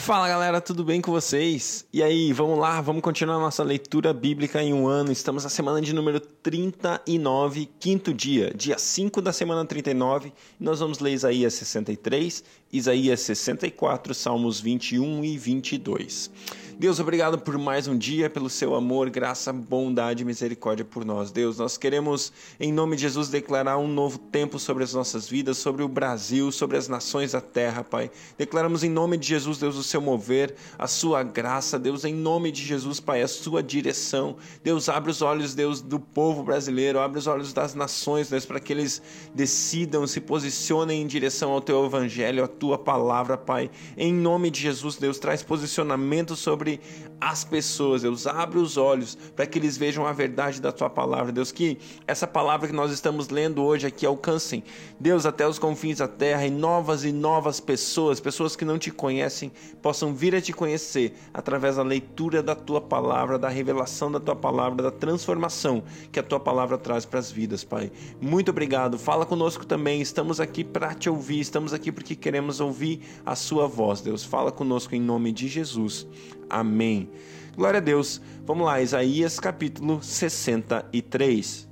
Fala galera, tudo bem com vocês? E aí, vamos lá, vamos continuar nossa leitura bíblica em um ano. Estamos na semana de número 39, quinto dia, dia 5 da semana 39. E nós vamos ler Isaías 63, Isaías 64, Salmos 21 e 22. Deus, obrigado por mais um dia, pelo seu amor, graça, bondade e misericórdia por nós. Deus, nós queremos, em nome de Jesus, declarar um novo tempo sobre as nossas vidas, sobre o Brasil, sobre as nações da terra, Pai. Declaramos em nome de Jesus, Deus, o seu mover, a sua graça, Deus, em nome de Jesus, Pai, a sua direção. Deus, abre os olhos, Deus, do povo brasileiro, abre os olhos das nações, Deus, para que eles decidam, se posicionem em direção ao teu evangelho, à tua palavra, Pai. Em nome de Jesus, Deus, traz posicionamento sobre sobre as pessoas, Deus. Abre os olhos para que eles vejam a verdade da tua palavra, Deus. Que essa palavra que nós estamos lendo hoje aqui alcancem, Deus, até os confins da terra e novas e novas pessoas, pessoas que não te conhecem, possam vir a te conhecer através da leitura da tua palavra, da revelação da tua palavra, da transformação que a tua palavra traz para as vidas, Pai. Muito obrigado. Fala conosco também. Estamos aqui para te ouvir, estamos aqui porque queremos ouvir a sua voz, Deus. Fala conosco em nome de Jesus. Amém. Glória a Deus. Vamos lá, Isaías capítulo 63.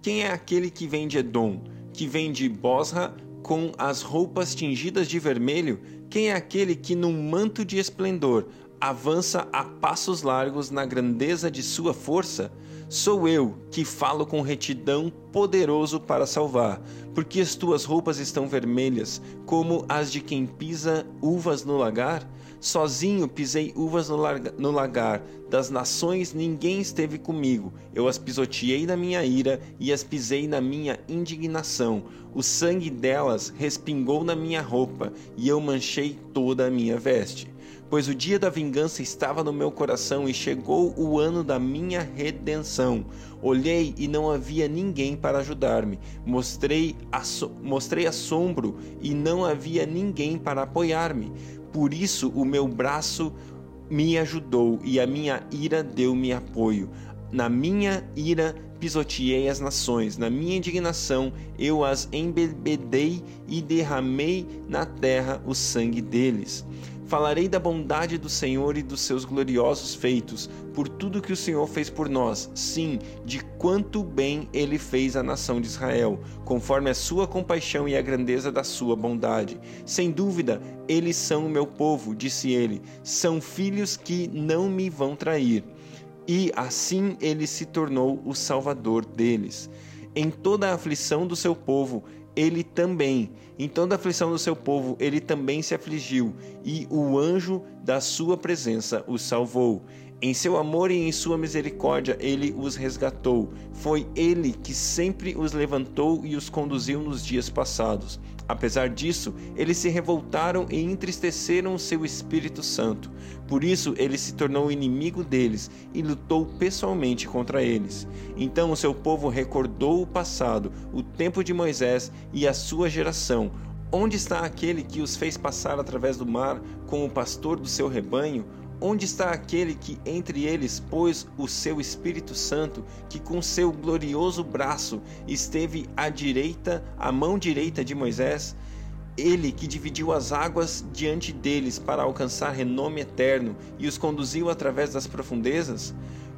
Quem é aquele que vem de Edom, que vem de Bosra com as roupas tingidas de vermelho? Quem é aquele que num manto de esplendor avança a passos largos na grandeza de sua força? Sou eu que falo com retidão, poderoso para salvar, porque as tuas roupas estão vermelhas, como as de quem pisa uvas no lagar? Sozinho pisei uvas no lagar, das nações ninguém esteve comigo. Eu as pisoteei na minha ira e as pisei na minha indignação. O sangue delas respingou na minha roupa, e eu manchei toda a minha veste pois o dia da vingança estava no meu coração e chegou o ano da minha redenção. Olhei e não havia ninguém para ajudar-me. Mostrei, asso mostrei assombro e não havia ninguém para apoiar-me. Por isso o meu braço me ajudou e a minha ira deu-me apoio. Na minha ira pisoteei as nações, na minha indignação eu as embebedei e derramei na terra o sangue deles. Falarei da bondade do Senhor e dos seus gloriosos feitos, por tudo que o Senhor fez por nós, sim, de quanto bem ele fez à nação de Israel, conforme a sua compaixão e a grandeza da sua bondade. Sem dúvida, eles são o meu povo, disse ele, são filhos que não me vão trair. E assim ele se tornou o salvador deles. Em toda a aflição do seu povo, ele também, em toda a aflição do seu povo, ele também se afligiu, e o anjo da sua presença os salvou. Em seu amor e em sua misericórdia, ele os resgatou. Foi ele que sempre os levantou e os conduziu nos dias passados. Apesar disso, eles se revoltaram e entristeceram seu Espírito Santo. Por isso, ele se tornou inimigo deles e lutou pessoalmente contra eles. Então o seu povo recordou o passado, o tempo de Moisés e a sua geração. Onde está aquele que os fez passar através do mar com o pastor do seu rebanho? Onde está aquele que entre eles pôs o seu Espírito Santo, que com seu glorioso braço esteve à direita, à mão direita de Moisés? Ele que dividiu as águas diante deles para alcançar renome eterno e os conduziu através das profundezas?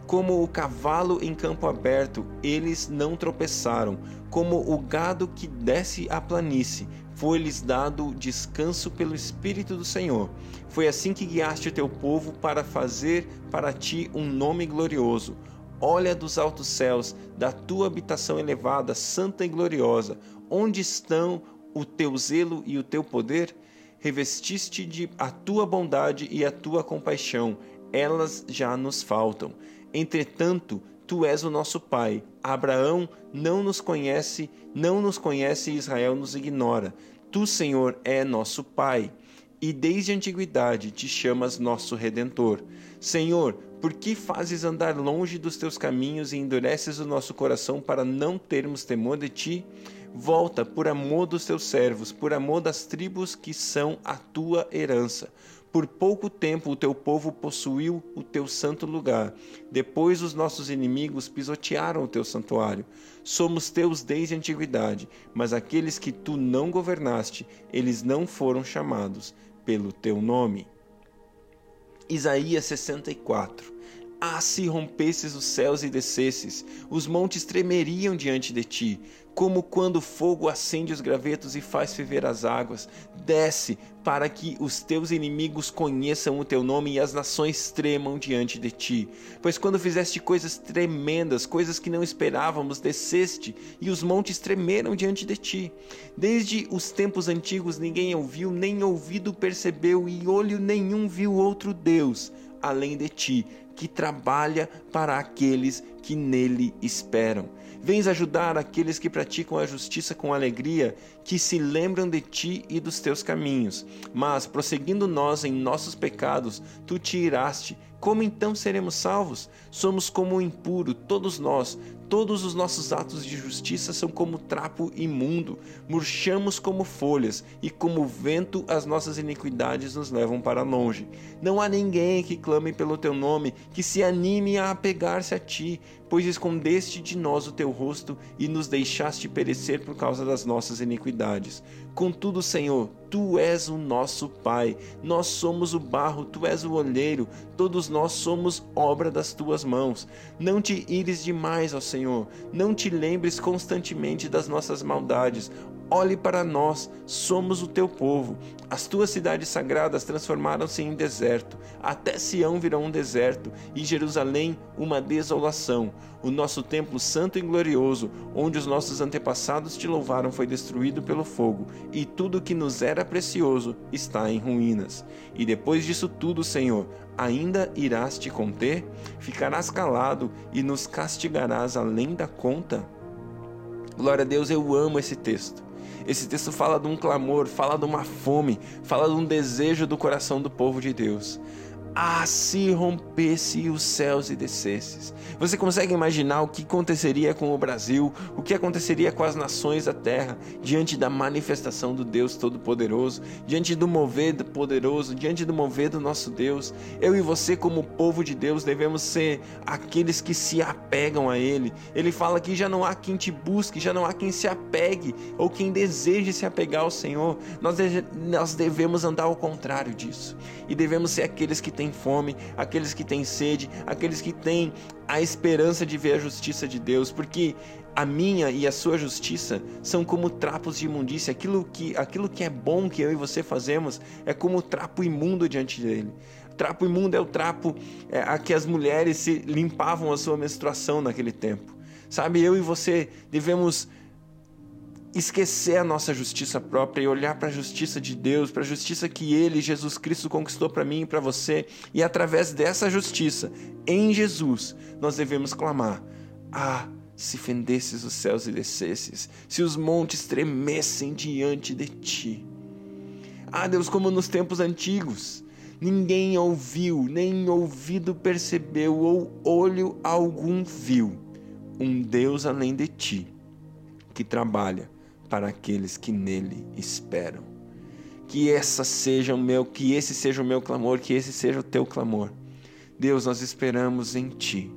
Como o cavalo em campo aberto, eles não tropeçaram, como o gado que desce a planície, foi-lhes dado descanso pelo Espírito do Senhor. Foi assim que guiaste o teu povo para fazer para ti um nome glorioso. Olha dos altos céus, da tua habitação elevada, santa e gloriosa, onde estão o teu zelo e o teu poder? Revestiste de a tua bondade e a tua compaixão, elas já nos faltam. Entretanto, tu és o nosso pai. Abraão não nos conhece, não nos conhece e Israel nos ignora. Tu, Senhor, é nosso pai, e desde a antiguidade te chamas nosso redentor. Senhor, por que fazes andar longe dos teus caminhos e endureces o nosso coração para não termos temor de ti? Volta por amor dos teus servos, por amor das tribos que são a tua herança por pouco tempo o teu povo possuiu o teu santo lugar. Depois os nossos inimigos pisotearam o teu santuário. Somos teus desde a antiguidade, mas aqueles que tu não governaste, eles não foram chamados pelo teu nome. Isaías 64 ah, se rompesses os céus e descesses, os montes tremeriam diante de ti, como quando o fogo acende os gravetos e faz ferver as águas. Desce, para que os teus inimigos conheçam o teu nome e as nações tremam diante de ti. Pois quando fizeste coisas tremendas, coisas que não esperávamos, desceste, e os montes tremeram diante de ti. Desde os tempos antigos ninguém ouviu, nem ouvido percebeu, e olho nenhum viu outro Deus além de ti que trabalha para aqueles que nele esperam. Vens ajudar aqueles que praticam a justiça com alegria, que se lembram de ti e dos teus caminhos. Mas, prosseguindo nós em nossos pecados, tu te iraste. Como então seremos salvos? Somos como o impuro, todos nós. Todos os nossos atos de justiça são como trapo imundo. Murchamos como folhas, e como vento as nossas iniquidades nos levam para longe. Não há ninguém que clame pelo teu nome, que se anime a apegar-se a ti, pois escondeste de nós o teu rosto e nos deixaste perecer por causa das nossas iniquidades. Contudo, Senhor, tu és o nosso Pai, nós somos o barro, tu és o olheiro, todos nós somos obra das tuas mãos. Não te ires demais, ó Senhor, não te lembres constantemente das nossas maldades. Olhe para nós, somos o teu povo. As tuas cidades sagradas transformaram-se em deserto. Até Sião virou um deserto e Jerusalém uma desolação. O nosso templo santo e glorioso, onde os nossos antepassados te louvaram, foi destruído pelo fogo, e tudo que nos era precioso está em ruínas. E depois disso tudo, Senhor, ainda irás te conter? Ficarás calado e nos castigarás além da conta? Glória a Deus, eu amo esse texto. Esse texto fala de um clamor, fala de uma fome, fala de um desejo do coração do povo de Deus. Ah, se rompesse os céus e descesses. Você consegue imaginar o que aconteceria com o Brasil, o que aconteceria com as nações da terra diante da manifestação do Deus Todo-Poderoso, diante do mover poderoso, diante do mover do nosso Deus? Eu e você, como povo de Deus, devemos ser aqueles que se apegam a Ele. Ele fala que já não há quem te busque, já não há quem se apegue ou quem deseje se apegar ao Senhor. Nós, nós devemos andar ao contrário disso e devemos ser aqueles que têm têm fome, aqueles que têm sede, aqueles que têm a esperança de ver a justiça de Deus, porque a minha e a sua justiça são como trapos de imundícia. Aquilo que, aquilo que é bom que eu e você fazemos é como trapo imundo diante dele. Trapo imundo é o trapo é, a que as mulheres se limpavam a sua menstruação naquele tempo. Sabe, eu e você devemos esquecer a nossa justiça própria e olhar para a justiça de Deus, para a justiça que Ele, Jesus Cristo, conquistou para mim e para você. E através dessa justiça, em Jesus, nós devemos clamar: Ah, se fendesses os céus e descesses, se os montes tremessem diante de ti. Ah, Deus, como nos tempos antigos, ninguém ouviu, nem ouvido percebeu, ou olho algum viu um Deus além de ti que trabalha para aqueles que nele esperam. Que essa seja o meu, que esse seja o meu clamor, que esse seja o teu clamor. Deus, nós esperamos em ti.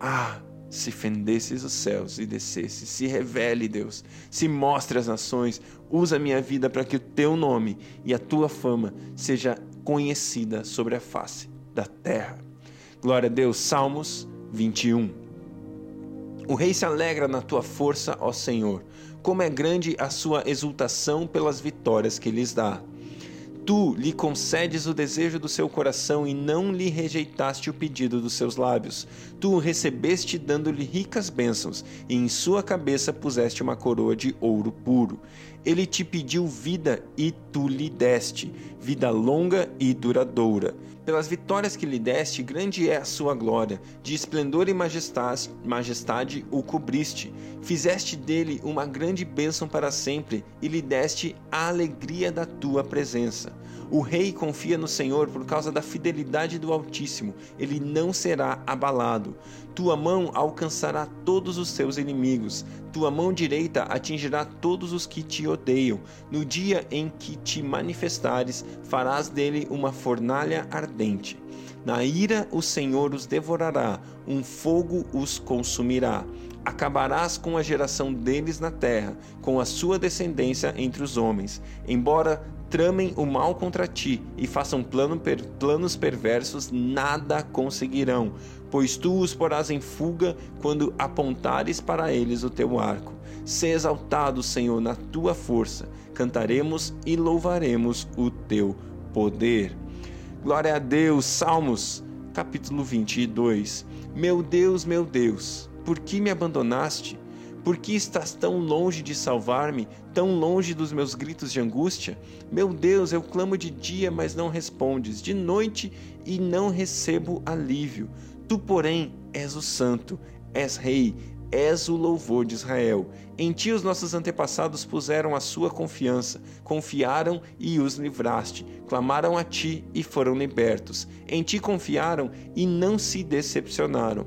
Ah, se fendesses os céus e descesses, se revele, Deus, se mostre às nações, usa a minha vida para que o teu nome e a tua fama seja conhecida sobre a face da terra. Glória a Deus, Salmos 21. O rei se alegra na tua força, ó Senhor como é grande a sua exultação pelas vitórias que lhes dá. Tu lhe concedes o desejo do seu coração e não lhe rejeitaste o pedido dos seus lábios. Tu o recebeste dando-lhe ricas bênçãos, e em sua cabeça puseste uma coroa de ouro puro. Ele te pediu vida e tu lhe deste, vida longa e duradoura. Pelas vitórias que lhe deste, grande é a sua glória. De esplendor e majestade, majestade o cobriste. Fizeste dele uma grande bênção para sempre e lhe deste a alegria da tua presença. O rei confia no Senhor por causa da fidelidade do Altíssimo, ele não será abalado. Tua mão alcançará todos os seus inimigos, tua mão direita atingirá todos os que te odeiam. No dia em que te manifestares, farás dele uma fornalha ardente. Na ira o Senhor os devorará, um fogo os consumirá. Acabarás com a geração deles na terra, com a sua descendência entre os homens. Embora tramem o mal contra ti e façam plano per, planos perversos, nada conseguirão, pois tu os porás em fuga quando apontares para eles o teu arco. Se exaltado, Senhor, na tua força, cantaremos e louvaremos o teu poder. Glória a Deus, Salmos, capítulo 22. Meu Deus, meu Deus, por que me abandonaste? Por que estás tão longe de salvar-me, tão longe dos meus gritos de angústia? Meu Deus, eu clamo de dia, mas não respondes, de noite e não recebo alívio. Tu, porém, és o Santo, és Rei, és o louvor de Israel. Em ti os nossos antepassados puseram a sua confiança, confiaram e os livraste, clamaram a ti e foram libertos. Em ti confiaram e não se decepcionaram.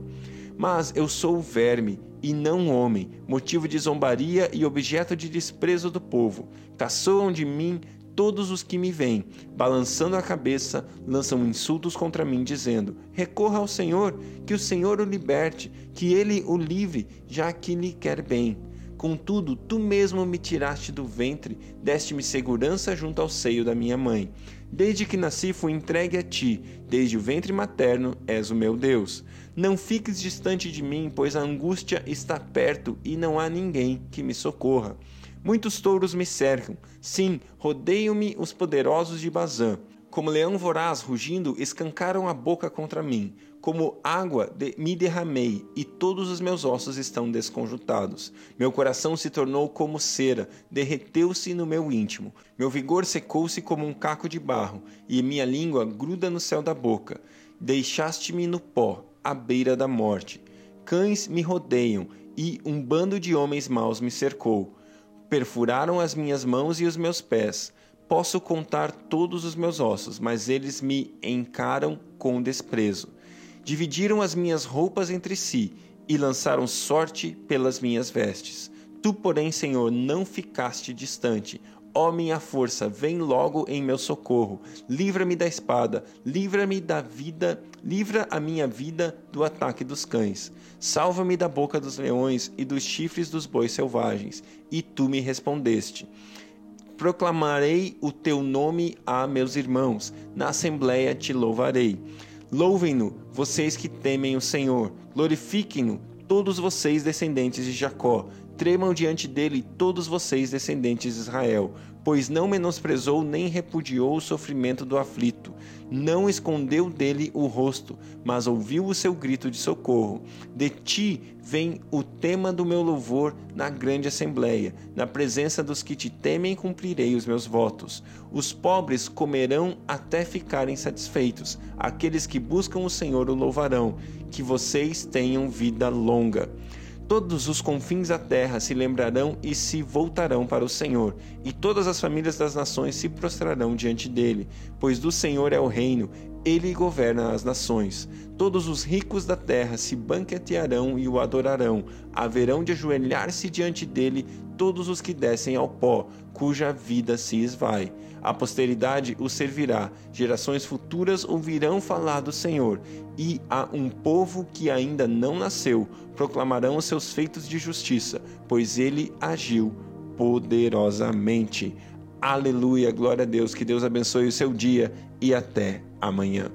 Mas eu sou o verme e não homem, motivo de zombaria e objeto de desprezo do povo. Caçoam de mim todos os que me veem, balançando a cabeça, lançam insultos contra mim, dizendo: Recorra ao Senhor, que o Senhor o liberte, que ele o livre, já que lhe quer bem. Contudo, tu mesmo me tiraste do ventre, deste-me segurança junto ao seio da minha mãe. Desde que nasci fui entregue a ti, desde o ventre materno és o meu Deus. Não fiques distante de mim, pois a angústia está perto e não há ninguém que me socorra. Muitos touros me cercam, sim, rodeiam-me os poderosos de Bazã. Como leão voraz rugindo, escancaram a boca contra mim. Como água de me derramei, e todos os meus ossos estão desconjuntados. Meu coração se tornou como cera, derreteu-se no meu íntimo. Meu vigor secou-se como um caco de barro, e minha língua gruda no céu da boca. Deixaste-me no pó, à beira da morte. Cães me rodeiam, e um bando de homens maus me cercou. Perfuraram as minhas mãos e os meus pés. Posso contar todos os meus ossos, mas eles me encaram com desprezo. Dividiram as minhas roupas entre si e lançaram sorte pelas minhas vestes. Tu, porém, Senhor, não ficaste distante. Ó minha força, vem logo em meu socorro. Livra-me da espada, livra-me da vida, livra a minha vida do ataque dos cães. Salva-me da boca dos leões e dos chifres dos bois selvagens. E tu me respondeste. Proclamarei o teu nome a meus irmãos, na assembleia te louvarei. Louvem-no, vocês que temem o Senhor. Glorifiquem-no, todos vocês descendentes de Jacó. Tremam diante dele todos vocês, descendentes de Israel, pois não menosprezou nem repudiou o sofrimento do aflito, não escondeu dele o rosto, mas ouviu o seu grito de socorro. De ti vem o tema do meu louvor na grande assembleia, na presença dos que te temem cumprirei os meus votos. Os pobres comerão até ficarem satisfeitos, aqueles que buscam o Senhor o louvarão. Que vocês tenham vida longa. Todos os confins da terra se lembrarão e se voltarão para o Senhor, e todas as famílias das nações se prostrarão diante dele, pois do Senhor é o reino, ele governa as nações. Todos os ricos da terra se banquetearão e o adorarão. Haverão de ajoelhar-se diante dele todos os que descem ao pó, cuja vida se esvai. A posteridade o servirá, gerações futuras ouvirão falar do Senhor, e a um povo que ainda não nasceu proclamarão os seus feitos de justiça, pois ele agiu poderosamente. Aleluia, glória a Deus, que Deus abençoe o seu dia e até amanhã.